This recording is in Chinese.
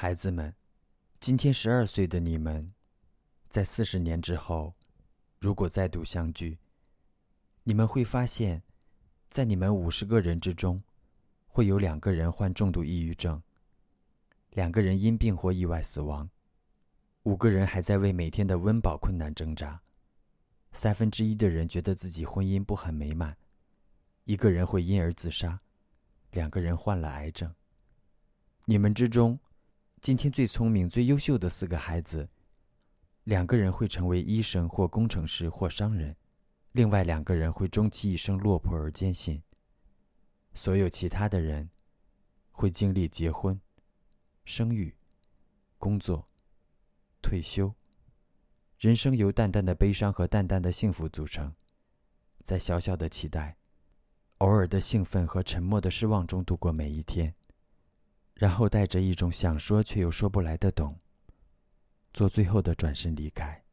孩子们，今天十二岁的你们，在四十年之后，如果再度相聚，你们会发现，在你们五十个人之中，会有两个人患重度抑郁症，两个人因病或意外死亡，五个人还在为每天的温饱困难挣扎，三分之一的人觉得自己婚姻不很美满，一个人会因而自杀，两个人患了癌症。你们之中。今天最聪明、最优秀的四个孩子，两个人会成为医生或工程师或商人，另外两个人会终其一生落魄而艰辛。所有其他的人，会经历结婚、生育、工作、退休。人生由淡淡的悲伤和淡淡的幸福组成，在小小的期待、偶尔的兴奋和沉默的失望中度过每一天。然后带着一种想说却又说不来的懂，做最后的转身离开。